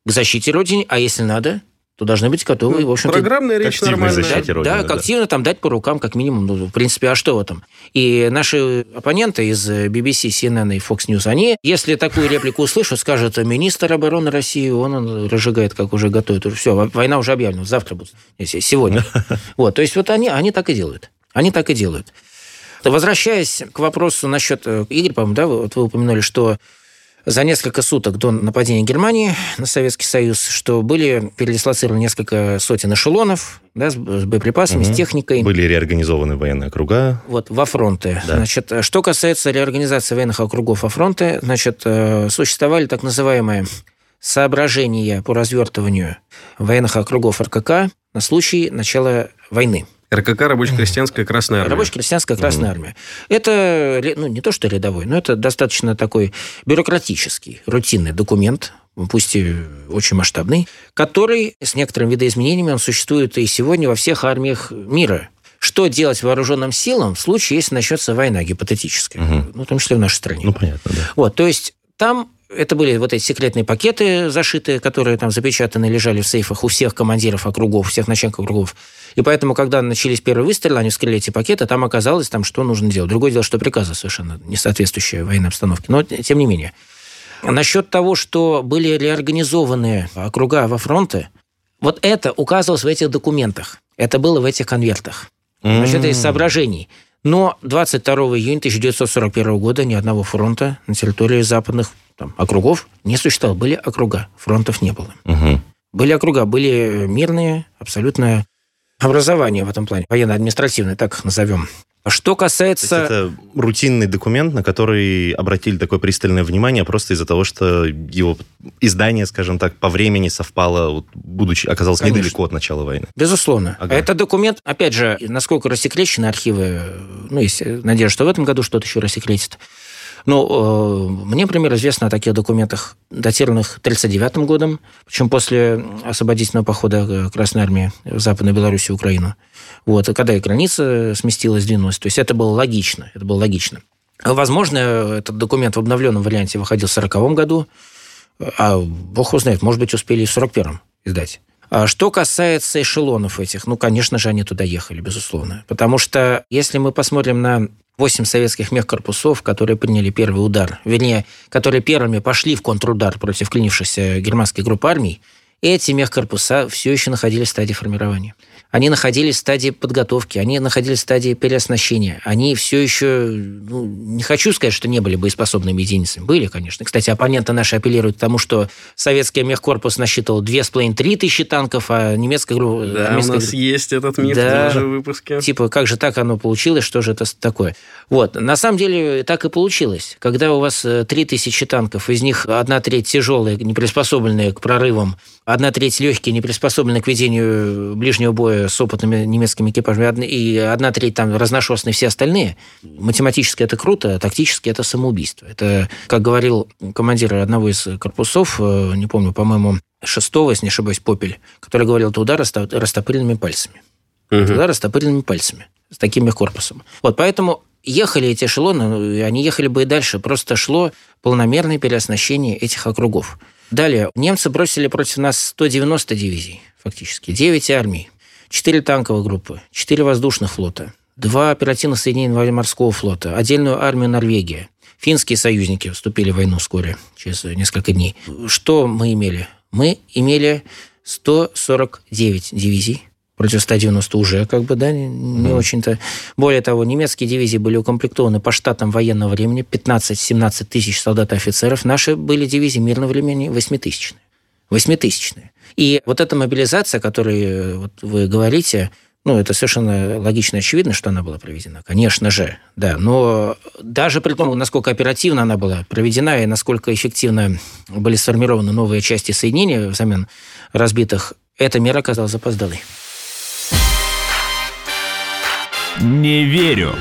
к защите Родины, а если надо, то должны быть готовы, ну, в общем-то... Программная речь нормальная. Да, Родины, да, да, активно там дать по рукам, как минимум. Ну, в принципе, а что в этом? И наши оппоненты из BBC, CNN и Fox News, они, если такую реплику услышат, скажут, министр обороны России, он, он разжигает, как уже готовит. Все, война уже объявлена, завтра будет, сегодня. [laughs] Вот, то есть вот они, они так и делают. Они так и делают. Возвращаясь к вопросу насчет э, Игорь, по-моему, да, вот вы упомянули, что за несколько суток до нападения Германии на Советский Союз, что были передислоцированы несколько сотен эшелонов да, с боеприпасами, угу. с техникой. Были реорганизованы военные округа. Вот, во фронты. Да. Значит, что касается реорганизации военных округов во фронты, значит, э, существовали так называемые соображения по развертыванию военных округов РКК на случай начала войны. РКК Рабоче-крестьянская Красная Армия. Рабоче-крестьянская Красная Армия. Это, ну, не то что рядовой, но это достаточно такой бюрократический, рутинный документ, пусть и очень масштабный, который с некоторыми видоизменениями он существует и сегодня во всех армиях мира. Что делать вооруженным силам в случае, если начнется война гипотетическая, угу. ну, в том числе в нашей стране. Ну, понятно, да. Вот, то есть там это были вот эти секретные пакеты зашитые, которые там запечатаны, лежали в сейфах у всех командиров округов, всех начальников округов. И поэтому, когда начались первые выстрелы, они вскрыли эти пакеты, там оказалось, там, что нужно делать. Другое дело, что приказы совершенно не соответствующие военной обстановке. Но, тем не менее. Насчет того, что были реорганизованы округа во фронты, вот это указывалось в этих документах. Это было в этих конвертах. Значит, это из соображений. Но 22 июня 1941 года ни одного фронта на территории западных там, округов не существовало. Были округа, фронтов не было. Угу. Были округа, были мирные, абсолютное образование в этом плане, военно-административное, так их назовем. Что касается... это рутинный документ, на который обратили такое пристальное внимание просто из-за того, что его издание, скажем так, по времени совпало, вот, будучи оказалось Конечно. недалеко от начала войны. Безусловно. Ага. Это документ, опять же, насколько рассекречены архивы, ну, есть надежда, что в этом году что-то еще рассекретит. Ну, мне, например, известно о таких документах, датированных 1939 годом, причем после освободительного похода э, Красной Армии в Западной Беларуси и Украину. Вот, когда и граница сместилась, сдвинулась. То есть это было логично. Это было логично. Возможно, этот документ в обновленном варианте выходил в 1940 году, а бог его знает, может быть, успели и в 1941 издать. А что касается эшелонов этих, ну, конечно же, они туда ехали, безусловно. Потому что если мы посмотрим на восемь советских мехкорпусов, которые приняли первый удар, вернее, которые первыми пошли в контрудар против клинившихся германских групп армий, эти мехкорпуса все еще находились в стадии формирования. Они находились в стадии подготовки, они находились в стадии переоснащения. Они все еще, ну, не хочу сказать, что не были боеспособными единицами. Были, конечно. Кстати, оппоненты наши апеллируют к тому, что советский мехкорпус насчитывал 2,5-3 тысячи танков, а немецкая группа... Да, немецкая... у нас есть этот миф да, тоже в выпуске. Типа, как же так оно получилось, что же это такое? Вот, на самом деле так и получилось. Когда у вас 3 э, тысячи танков, из них одна треть тяжелые, не приспособленные к прорывам, одна треть легкие, не приспособленные к ведению ближнего боя с опытными немецкими экипажами, и одна треть там разношерстные все остальные. Математически это круто, а тактически это самоубийство. Это, как говорил командир одного из корпусов, э, не помню, по-моему, шестого, если не ошибаюсь, Попель, который говорил, это удар растопыренными пальцами. Угу. Это удар растопыренными пальцами с таким корпусом. Вот поэтому ехали эти эшелоны, ну, они ехали бы и дальше, просто шло полномерное переоснащение этих округов. Далее, немцы бросили против нас 190 дивизий, фактически, 9 армий. Четыре танковые группы, четыре воздушных флота, два оперативных соединения военно-морского флота, отдельную армию Норвегии. Финские союзники вступили в войну вскоре, через несколько дней. Что мы имели? Мы имели 149 дивизий, против 190 уже, как бы, да, не, не mm. очень-то. Более того, немецкие дивизии были укомплектованы по штатам военного времени, 15-17 тысяч солдат и офицеров. Наши были дивизии мирного времени 8-тысячные. 8-тысячные. И вот эта мобилизация, о которой э, вот вы говорите, ну, это совершенно логично и очевидно, что она была проведена. Конечно же, да. Но даже при том, насколько оперативно она была проведена и насколько эффективно были сформированы новые части соединения взамен разбитых, эта мера оказалась запоздалой. Не верю.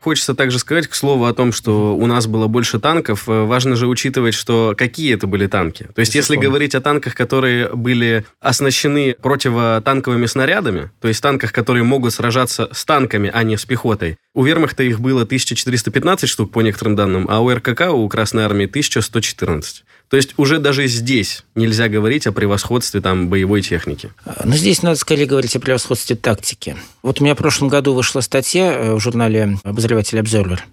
Хочется также сказать, к слову, о том, что у нас было больше танков. Э, важно же учитывать, что какие это были танки. То есть, если говорить о танках, которые были оснащены противотанковыми снарядами, то есть танках, которые могут сражаться с танками, а не с пехотой, у вермахта их было 1415 штук, по некоторым данным, а у РКК, у Красной Армии, 1114. То есть уже даже здесь нельзя говорить о превосходстве там боевой техники. Но здесь надо скорее говорить о превосходстве тактики. Вот у меня в прошлом году вышла статья э, в журнале «Обозреватель Обзервер».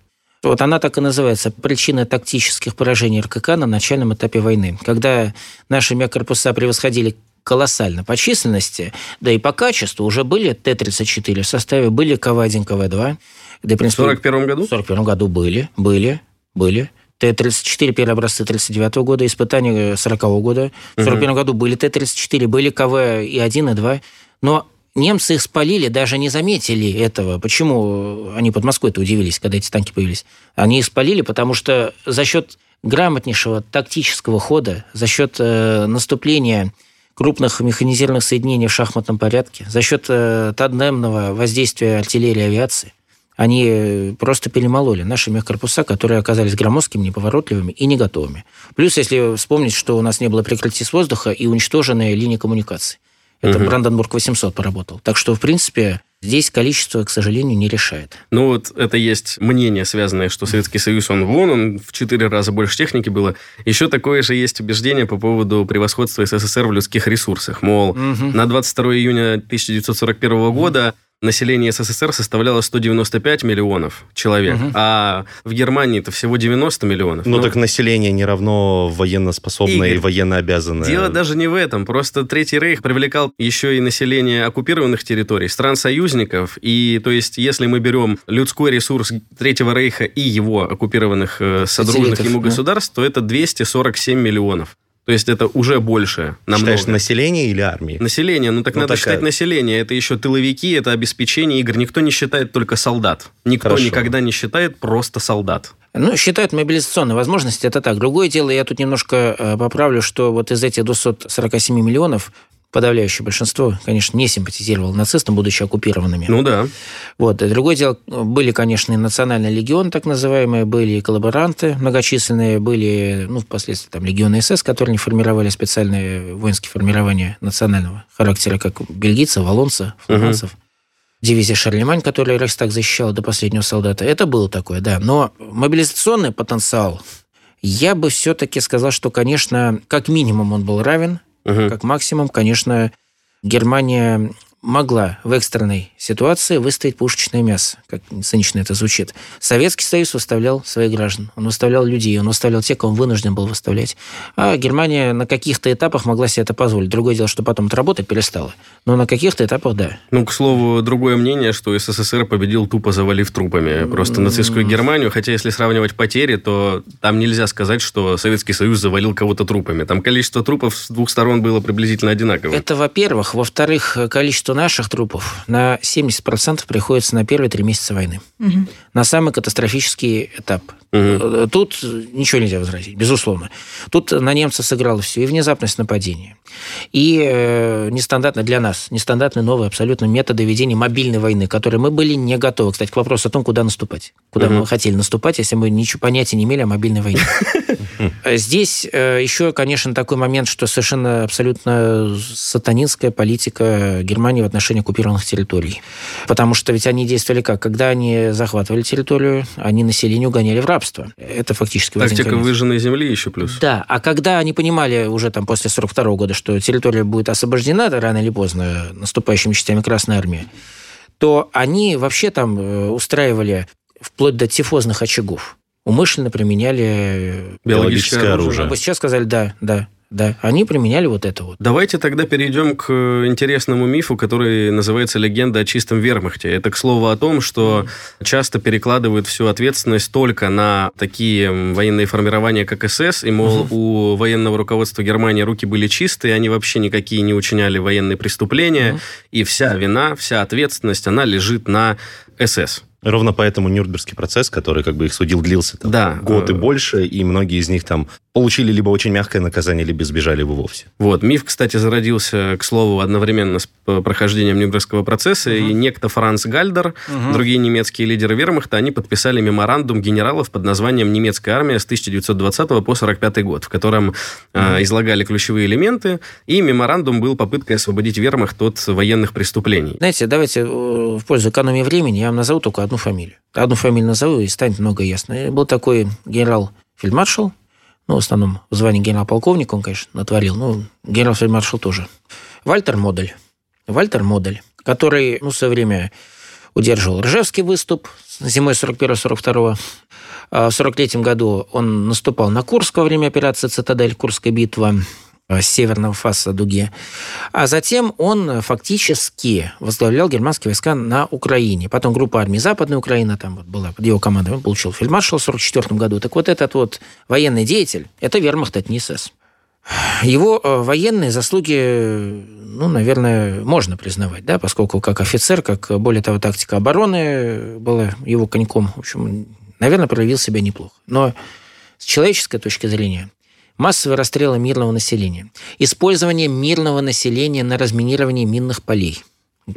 Вот она так и называется «Причины тактических поражений РКК на начальном этапе войны». Когда наши мега-корпуса превосходили колоссально по численности, да и по качеству уже были Т-34 в составе, были КВ-1, КВ-2. Да, в 41 году? В 41 году были, были, были. Т-34 первые образцы 39 года, испытания 40 года. В 41 угу. году были Т-34, были КВ и 1, и 2. Но немцы их спалили, даже не заметили этого. Почему они под Москвой-то удивились, когда эти танки появились? Они их спалили, потому что за счет грамотнейшего тактического хода, за счет э, наступления крупных механизированных соединений в шахматном порядке, за счет э, тандемного воздействия артиллерии и авиации, они просто перемололи наши мехкорпуса, которые оказались громоздкими, неповоротливыми и не готовыми. Плюс, если вспомнить, что у нас не было прикрытия с воздуха и уничтоженные линии коммуникаций. Это угу. Бранденбург 800 поработал. Так что, в принципе, здесь количество, к сожалению, не решает. Ну вот это есть мнение, связанное, что Советский Союз, он вон, он в четыре раза больше техники было. Еще такое же есть убеждение по поводу превосходства СССР в людских ресурсах. Мол, угу. на 22 июня 1941 года население СССР составляло 195 миллионов человек, угу. а в Германии это всего 90 миллионов. Ну, ну так население не равно военноспособное Игорь, и военнообязанное. Дело даже не в этом. Просто Третий Рейх привлекал еще и население оккупированных территорий, стран-союзников. И то есть, если мы берем людской ресурс Третьего Рейха и его оккупированных э, содружных ему государств, то это 247 миллионов. То есть это уже больше намного. Считаешь население или армии? Население. Ну так ну, надо такая... считать население. Это еще тыловики, это обеспечение игр. Никто не считает только солдат. Никто Хорошо. никогда не считает просто солдат. Ну, считают мобилизационные возможности, это так. Другое дело, я тут немножко э, поправлю, что вот из этих 247 миллионов подавляющее большинство, конечно, не симпатизировало нацистам, будучи оккупированными. Ну да. Вот. И другое дело, были, конечно, и национальный легион, так называемые, были и коллаборанты многочисленные, были, ну, впоследствии там легионы СС, которые не формировали специальные воинские формирования национального характера, как бельгийцев, валонцев, фламандцев. Угу. Дивизия Шарлемань, которая Рейхстаг защищала до последнего солдата. Это было такое, да. Но мобилизационный потенциал, я бы все-таки сказал, что, конечно, как минимум он был равен Угу. Как максимум, конечно, Германия могла в экстренной ситуации выставить пушечное мясо, как цинично это звучит. Советский Союз выставлял своих граждан, он выставлял людей, он выставлял тех, кого он вынужден был выставлять. А Германия на каких-то этапах могла себе это позволить. Другое дело, что потом это работать перестала. Но на каких-то этапах да. Ну, к слову, другое мнение, что СССР победил тупо завалив трупами просто нацистскую Германию, хотя если сравнивать потери, то там нельзя сказать, что Советский Союз завалил кого-то трупами. Там количество трупов с двух сторон было приблизительно одинаково. Это, во-первых. Во-вторых, количество наших трупов на 70% приходится на первые три месяца войны. Угу. На самый катастрофический этап. Угу. Тут ничего нельзя возразить, безусловно. Тут на немцев сыграло все. И внезапность нападения, и э, нестандартно для нас, нестандартные новые абсолютно методы ведения мобильной войны, которые мы были не готовы. Кстати, к вопросу о том, куда наступать. Куда угу. мы хотели наступать, если мы ничего понятия не имели о мобильной войне. [laughs] Здесь э, еще, конечно, такой момент, что совершенно абсолютно сатанинская политика Германии в отношении оккупированных территорий. Потому что ведь они действовали как? Когда они захватывали территорию, они население угоняли в рабство. Это фактически Тактика выжженной земли еще плюс. Да, а когда они понимали уже там после 42 года, что территория будет освобождена рано или поздно наступающими частями Красной Армии, то они вообще там э, устраивали вплоть до тифозных очагов. Умышленно применяли биологическое оружие. Вы сейчас сказали, да, да да, они применяли вот это вот. Давайте тогда перейдем к интересному мифу, который называется «Легенда о чистом вермахте». Это, к слову, о том, что часто перекладывают всю ответственность только на такие военные формирования, как СС, и, мол, угу. у военного руководства Германии руки были чистые, они вообще никакие не учиняли военные преступления, угу. и вся вина, вся ответственность, она лежит на СС. Ровно поэтому Нюрнбергский процесс, который как бы их судил, длился там, да. год и больше, и многие из них там получили либо очень мягкое наказание, либо сбежали его вовсе. Вот. Миф, кстати, зародился, к слову, одновременно с прохождением Нюрнбергского процесса, угу. и некто Франц Гальдер, угу. другие немецкие лидеры вермахта, они подписали меморандум генералов под названием «Немецкая армия с 1920 по 1945 год», в котором угу. э, излагали ключевые элементы, и меморандум был попыткой освободить вермахт от военных преступлений. Знаете, давайте э, в пользу экономии времени я вам назову только одну фамилию. Одну фамилию назову, и станет много ясно. Был такой генерал-фельдмаршал, ну, в основном в звании генерал-полковника он, конечно, натворил, ну, генерал-фельдмаршал тоже. Вальтер Модель. Вальтер Модель, который, ну, в свое время удерживал Ржевский выступ зимой 41-42 а в 43 году он наступал на Курск во время операции «Цитадель», Курская битва. Э, северного фаса дуги. А затем он фактически возглавлял германские войска на Украине. Потом группа армий Западной Украины там вот была под его командой. Он получил фельдмаршал в 1944 году. Так вот этот вот военный деятель, это вермахт, это не СС. Его э, военные заслуги, ну, наверное, можно признавать, да, поскольку как офицер, как, более того, тактика обороны была его коньком. В общем, наверное, проявил себя неплохо. Но с человеческой точки зрения – массовые расстрелы мирного населения, использование мирного населения на разминирование минных полей.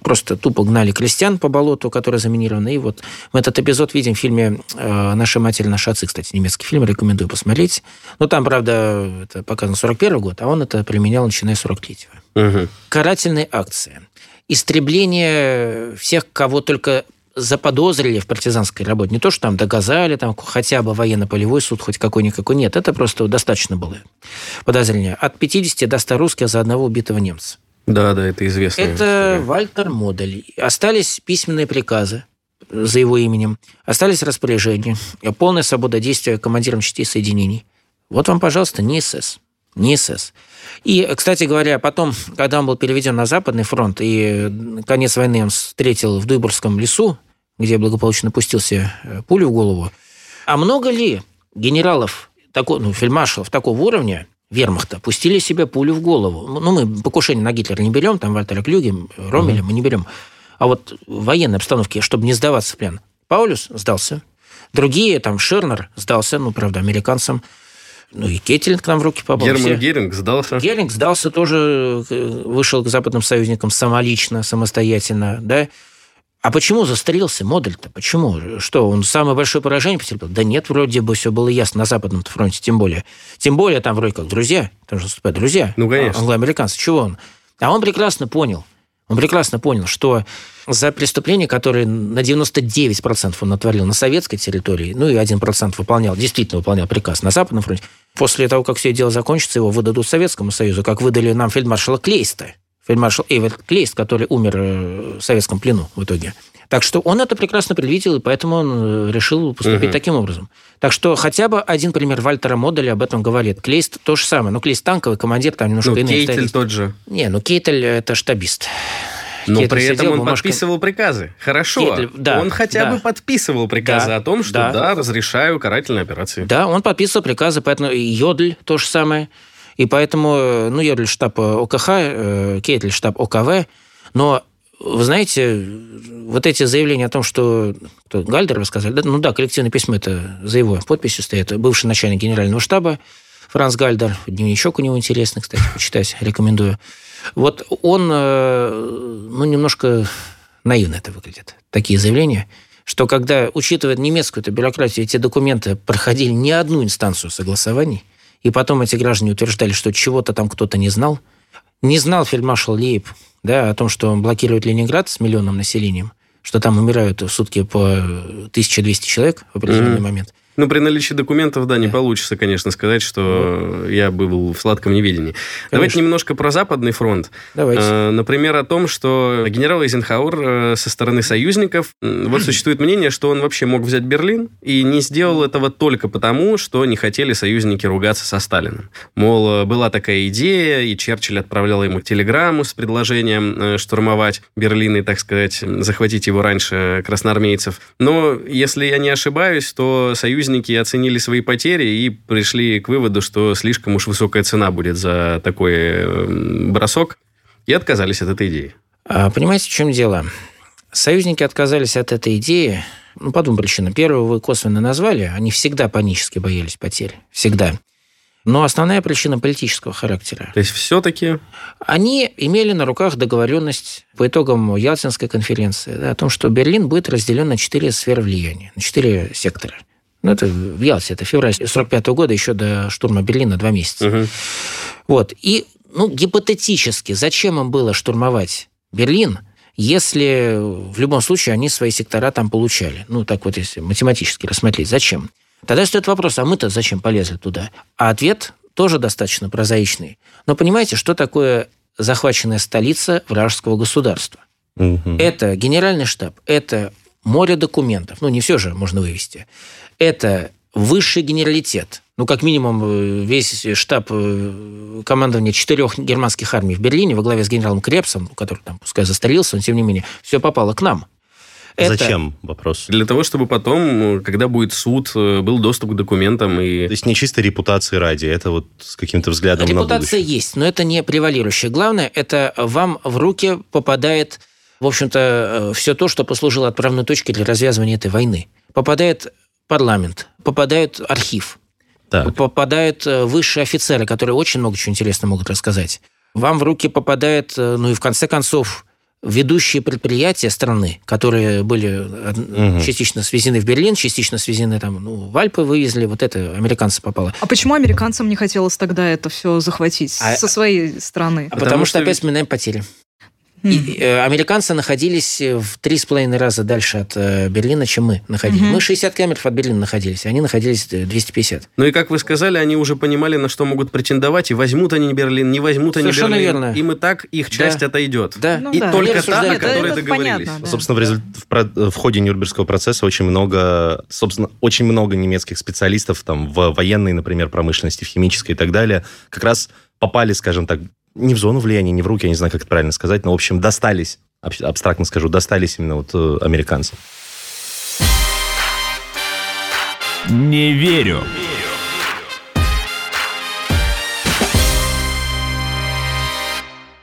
Просто тупо гнали крестьян по болоту, которое заминировано. И вот мы этот эпизод видим в фильме э, «Наша матерь, наши отцы». Кстати, немецкий фильм, рекомендую посмотреть. Но там, правда, это показано 41 год, а он это применял, начиная с 43-го. Угу. Карательные акции. Истребление всех, кого только заподозрили в партизанской работе. Не то, что там доказали, там хотя бы военно-полевой суд хоть какой-никакой. Нет, это просто достаточно было подозрение. От 50 до 100 русских за одного убитого немца. Да, да, это известно. Это Вальтер Модель. Остались письменные приказы за его именем, остались распоряжения, полная свобода действия командиром частей соединений. Вот вам, пожалуйста, не СС. Не СС. И, кстати говоря, потом, когда он был переведен на Западный фронт, и конец войны он встретил в Дубурском лесу, где благополучно пустился э, пулю в голову, а много ли генералов, такого, ну, фельдмаршалов такого уровня, вермахта, пустили себе пулю в голову? Ну, мы покушение на Гитлера не берем, там Вальтера Клюге, Ромеля угу. мы не берем. А вот в военной обстановке, чтобы не сдаваться в плен, Паулюс сдался. Другие, там, Шернер сдался, ну, правда, американцам. Ну, и Кетелинг к нам в руки попал. Герман Все. Геринг сдался. Геринг сдался тоже, э, вышел к западным союзникам самолично, самостоятельно, да. А почему застрелился Модель-то? Почему? Что, он самое большое поражение потерпел? Да нет, вроде бы все было ясно на Западном фронте, тем более. Тем более там вроде как друзья, там же выступают друзья. Ну, конечно. Англоамериканцы. Чего он? А он прекрасно понял, он прекрасно понял, что за преступления, которые на 99% он натворил на советской территории, ну и 1% выполнял, действительно выполнял приказ на Западном фронте, после того, как все дело закончится, его выдадут Советскому Союзу, как выдали нам фельдмаршала Клейста, фельдмаршал Эйверт Клейст, который умер э, в советском плену в итоге. Так что он это прекрасно предвидел, и поэтому он э, решил поступить угу. таким образом. Так что хотя бы один пример Вальтера Моделя об этом говорит. Клейст то же самое. Ну, Клейст танковый командир, там немножко ну, иные Кейтель тот же. Не, ну Кейтель это штабист. Но при этом он бумажками... подписывал приказы. Хорошо. Кетель, да, он хотя да. бы подписывал приказы да, о том, что да. да, разрешаю карательные операции. Да, он подписывал приказы, поэтому и Йодль то же самое. И поэтому, ну, Йодль штаб ОКХ, э, Кетель штаб ОКВ. Но вы знаете, вот эти заявления о том, что кто, Гальдер, вы сказали, да, ну да, коллективное письмо, это за его подписью стоит, бывший начальник генерального штаба Франц Гальдер, дневничок у него интересный, кстати, почитать рекомендую. Вот он, э, ну, немножко наивно это выглядит, такие заявления, что когда, учитывая немецкую -то бюрократию, эти документы проходили не одну инстанцию согласований, и потом эти граждане утверждали, что чего-то там кто-то не знал, не знал фельдмаршал Лейб да, о том, что он блокирует Ленинград с миллионным населением, что там умирают в сутки по 1200 человек в определенный mm-hmm. момент – ну, при наличии документов, да, не получится, конечно, сказать, что вот. я был в сладком неведении. Конечно. Давайте немножко про Западный фронт. Давайте. Э, например, о том, что генерал Эйзенхауэр э, со стороны союзников, вот [clears throat] существует мнение, что он вообще мог взять Берлин и не сделал этого только потому, что не хотели союзники ругаться со Сталиным. Мол, была такая идея, и Черчилль отправлял ему телеграмму с предложением э, штурмовать Берлин и, так сказать, захватить его раньше красноармейцев. Но, если я не ошибаюсь, то союзники союзники оценили свои потери и пришли к выводу, что слишком уж высокая цена будет за такой эм, бросок, и отказались от этой идеи. А, понимаете, в чем дело? Союзники отказались от этой идеи ну, по двум причинам. Первую вы косвенно назвали. Они всегда панически боялись потерь. Всегда. Но основная причина политического характера. То есть все-таки... Они имели на руках договоренность по итогам Ялтинской конференции да, о том, что Берлин будет разделен на четыре сферы влияния, на четыре сектора. Ну, это в Ялте, это февраль 45 года, еще до штурма Берлина два месяца. Угу. Вот. И, ну, гипотетически, зачем им было штурмовать Берлин, если в любом случае они свои сектора там получали? Ну, так вот, если математически рассмотреть, зачем? Тогда стоит вопрос, а мы-то зачем полезли туда? А ответ тоже достаточно прозаичный. Но понимаете, что такое захваченная столица вражеского государства? Угу. Это генеральный штаб, это море документов. Ну, не все же можно вывести это высший генералитет. Ну, как минимум, э, весь штаб э, командования четырех германских армий в Берлине во главе с генералом Крепсом, который там, пускай застрелился, но тем не менее, все попало к нам. Это... Зачем? Вопрос. Для того, чтобы потом, когда будет суд, э, был доступ к документам и... То есть не чисто репутации ради, это вот с каким-то взглядом Репутация есть, но это не превалирующее. Главное, это вам в руки попадает, в общем-то, все то, что послужило отправной точкой для развязывания этой войны. Попадает парламент, попадает архив, так. попадают э, высшие офицеры, которые очень много чего интересного могут рассказать. Вам в руки попадает, э, ну и в конце концов, ведущие предприятия страны, которые были угу. частично свезены в Берлин, частично свезены там, ну, в Альпы вывезли, вот это американцы попало. А почему американцам не хотелось тогда это все захватить а, со своей стороны? А потому, потому что, что опять вспоминаем потери. И, э, американцы находились в три с половиной раза дальше от э, Берлина, чем мы находились. Мгм. Мы 60 километров от Берлина находились, они находились э, 250. Ну и как вы сказали, они уже понимали, на что могут претендовать, и возьмут они Берлин, не возьмут они Совершенно Берлин. верно. Им и так их часть Да. отойдет. Да. Ну и да. только та, да, которой это договорились. понятно, да. Собственно, в, результ- в про- в ходе Нюрнбергского процесса очень много, собственно, очень много немецких специалистов там в военной, например, промышленности, в химической и так далее, как раз попали, скажем так, не в зону влияния, не в руки, я не знаю, как это правильно сказать, но, в общем, достались, аб- абстрактно скажу, достались именно вот э, американцам. Не верю.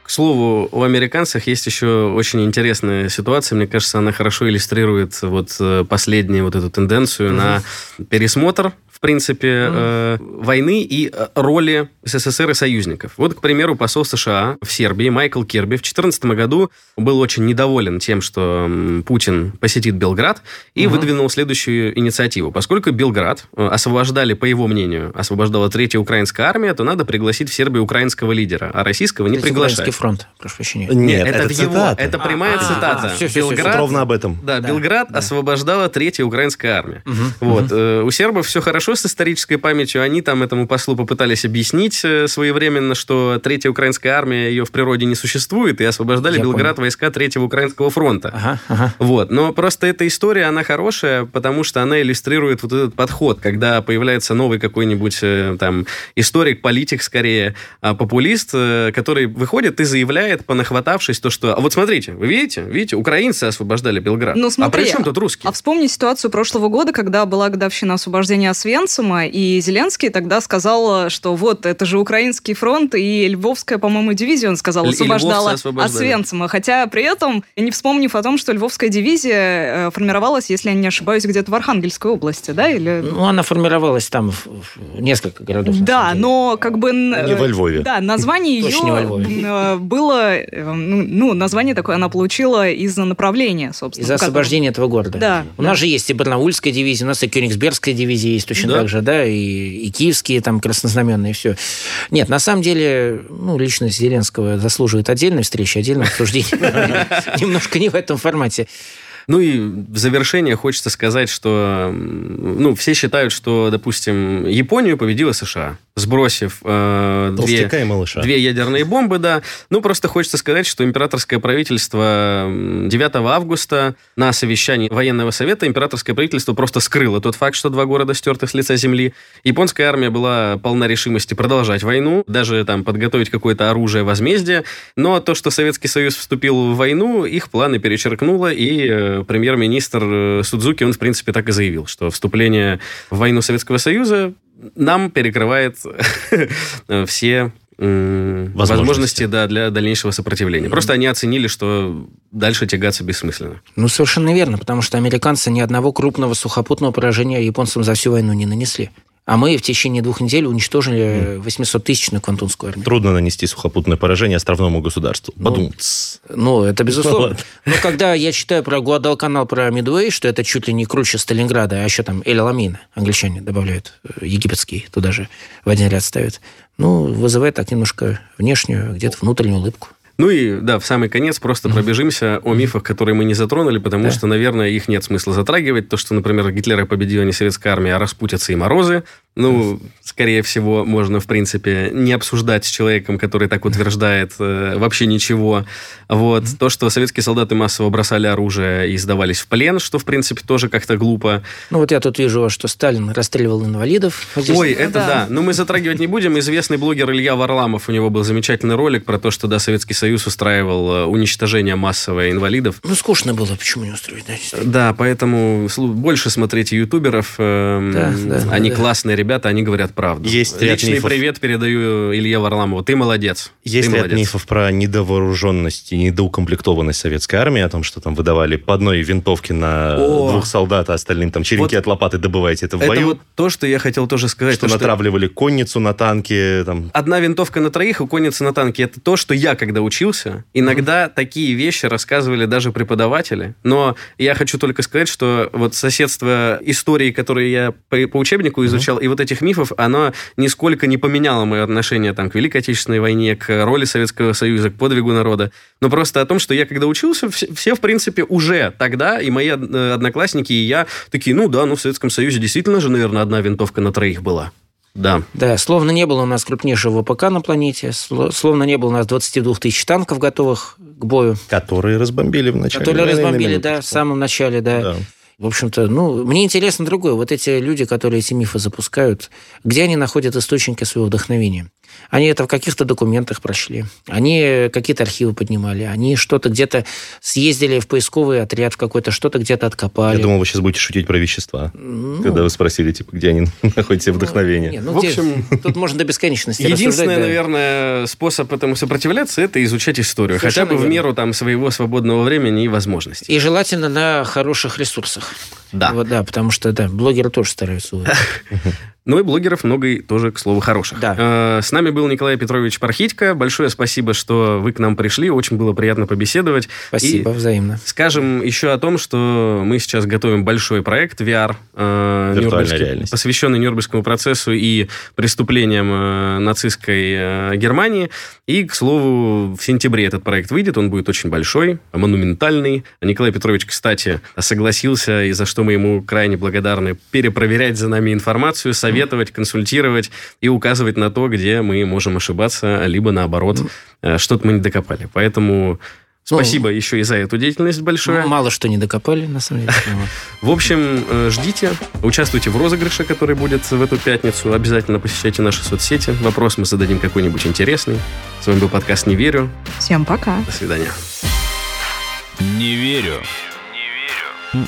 К слову, у американцев есть еще очень интересная ситуация. Мне кажется, она хорошо иллюстрирует вот э, последнюю вот эту тенденцию на пересмотр, в принципе, э, войны и э, роли СССР и союзников. Вот, к примеру, посол США в Сербии Майкл Кирби в 2014 году был очень недоволен тем, что Путин посетит Белград и выдвинул следующую инициативу. Поскольку Белград э, освобождали, по его мнению, освобождала Третья Украинская армия, то надо пригласить в Сербию украинского лидера, а российского не Это приглашать. Украинский фронт, прошу прощения. Нет, это, это в его, это прямая А, цитата. а, всё, всё. Белград, Вот ровно об этом. да, Да, Белград да. освобождала Третья Украинская армия. Мгм, Вот. э, У сербов все хорошо с исторической памятью. Они там этому послу попытались объяснить э, своевременно, что Третья Украинская армия, ее в природе не существует, и освобождали Я Белград понял. войска Третьего Украинского фронта. Ага, ага. Вот. Но просто эта история, она хорошая, потому что она иллюстрирует вот этот подход, когда появляется новый какой-нибудь э, там историк, политик скорее, а, популист, э, который выходит и заявляет, понахватавшись, то, что... А вот смотрите, вы видите? Видите, украинцы освобождали Белград. Ну, смотри, а при чем тут русские? А вспомни ситуацию прошлого года, когда была годовщина освобождения Освенцима, и Зеленский тогда сказал, что вот, это же украинский фронт, и Львовская, по-моему, дивизия, он сказал, освобождала львовцы освобождали. Освенцима. Хотя при этом, не вспомнив о том, что Львовская дивизия э, формировалась, если я не ошибаюсь, где-то в Архангельской области, да? Или... Ну, она формировалась там в, несколько городов. Да, но как бы... Не во Львове. Да, название ее э, было... э, Ну, ну, название такое она получила из-за направления, собственно. Из-за освобождения этого города. Да, У нас же есть и Барнаульская дивизия, у нас и Кёнигсбергская дивизия есть точно Да. так же, да, и, и киевские там краснознаменные, все. Нет, на самом деле, ну, личность Зеленского заслуживает отдельной встречи, отдельного обсуждения. [laughs] Немножко не в этом формате. Ну и в завершение хочется сказать, что ну, все считают, что, допустим, Японию победила США, сбросив э, две, две ядерные бомбы, да. Ну, просто хочется сказать, что императорское правительство м, 9 августа на совещании военного совета императорское правительство просто скрыло тот факт, что два города стерты с лица земли. Японская армия была полна решимости продолжать войну, даже там подготовить какое-то оружие возмездия. Но то, что Советский Союз вступил в войну, их планы перечеркнуло, и э, премьер-министр э, Судзуки, он, в принципе, так и заявил, что вступление в войну Советского Союза нам перекрывает [laughs] все Возможности. возможности да, для дальнейшего сопротивления. Просто они оценили, что дальше тягаться бессмысленно. Ну, совершенно верно, потому что американцы ни одного крупного сухопутного поражения японцам за всю войну не нанесли. А мы в течение двух недель уничтожили 800-тысячную квантунскую армию. Трудно нанести сухопутное поражение островному государству. Ну, Подумать. Ну, это Ну, безусловно. Но когда я читаю про Гуадалканал, про Мидуэй, что это чуть ли не круче Сталинграда, а еще там Эль-Аламина, англичане добавляют, э, египетский туда же в один ряд ставят, ну, вызывает так немножко внешнюю, где-то внутреннюю улыбку. Ну и, да, в самый конец просто пробежимся о мифах, которые мы не затронули, потому Да. что, наверное, их нет смысла затрагивать. То, что, например, Гитлера победила не советская армия, а распутятся и морозы. Ну, скорее всего, можно, в принципе, не обсуждать с человеком, который так утверждает э, вообще ничего. Вот. То, что советские солдаты массово бросали оружие и сдавались в плен, что, в принципе, тоже как-то глупо. Ну, вот я тут вижу, что Сталин расстреливал инвалидов. Здесь- Ой, это Да. да. Но мы затрагивать не будем. Известный блогер Илья Варламов, у него был замечательный ролик про то, что, да, Советский Союз устраивал э, уничтожение массовое инвалидов. Ну, скучно было, почему не устроить, да. Да, поэтому больше смотрите ютуберов. эм, Да, да, они да. классные ребята, они говорят правду. Есть Личный мифов. привет передаю Илье Варламову. Ты молодец. Есть Ты ряд молодец. мифов про недовооруженность и недоукомплектованность советской армии, о том, что там выдавали по одной винтовке на О! двух солдат, а остальным там черенки Вот- от лопаты добывайте это в Это бою. вот то, что я хотел тоже сказать. что то, натравливали конницу на танки, там, Одна винтовка на троих и конница на танке. Это то, что я, когда учился, иногда такие вещи рассказывали даже преподаватели. Но я хочу только сказать, что вот соседство истории, которые я по, по учебнику изучал, mm-hmm. и вот этих мифов, оно нисколько не поменяло мое отношение там, к Великой Отечественной войне, к роли Советского Союза, к подвигу народа. Но просто о том, что я когда учился, все, все в принципе, уже тогда, и мои э, одноклассники, и я такие, ну да, ну в Советском Союзе действительно же, наверное, одна винтовка на троих была. Да. Да, словно не было у нас крупнейшего ВПК на планете, словно не было у нас 22 тысяч танков готовых к бою. Которые разбомбили в начале. Которые разбомбили, да, в самом начале, да. да. В общем-то, ну, мне интересно другое. Вот эти люди, которые эти мифы запускают, где они находят источники своего вдохновения? Они это в каких-то документах прошли. Они какие-то архивы поднимали. Они что-то где-то съездили в поисковый отряд в какой-то, что-то где-то откопали. Я думал, вы сейчас будете шутить про вещества. Ну, когда вы спросили, типа, где они [laughs] находят себе вдохновение. Ну, не, ну, в общем, тут можно до бесконечности Единственный, наверное, способ этому сопротивляться, это изучать историю. Совершенно хотя бы верно. в меру там своего свободного времени и возможностей. И желательно на хороших ресурсах. Да. Вот, да, потому что, да, блогеры тоже стараются. [laughs] Ну и блогеров много и тоже, к слову, хороших. Да. Э, с нами был Николай Петрович Пархитько. Большое спасибо, что вы к нам пришли. Очень было приятно побеседовать. Спасибо, и взаимно. Скажем еще о том, что мы сейчас готовим большой проект VR, э, посвященный Нюрнбергскому процессу и преступлениям э, нацистской Германии. И, к слову, в сентябре этот проект выйдет. Он будет очень большой, монументальный. Николай Петрович, кстати, согласился, и за что мы ему крайне благодарны, перепроверять за нами информацию, советовать, консультировать и указывать на то, где мы можем ошибаться, либо наоборот, э, что-то мы не докопали. Поэтому Спасибо ну, еще и за эту деятельность большое. Мало что не докопали, на самом деле. В общем, э, ждите, участвуйте в розыгрыше, который будет в эту пятницу. Обязательно посещайте наши соцсети. Вопрос мы зададим какой-нибудь интересный. С вами был подкаст «Не верю». Всем пока. До свидания. Не верю. Не верю.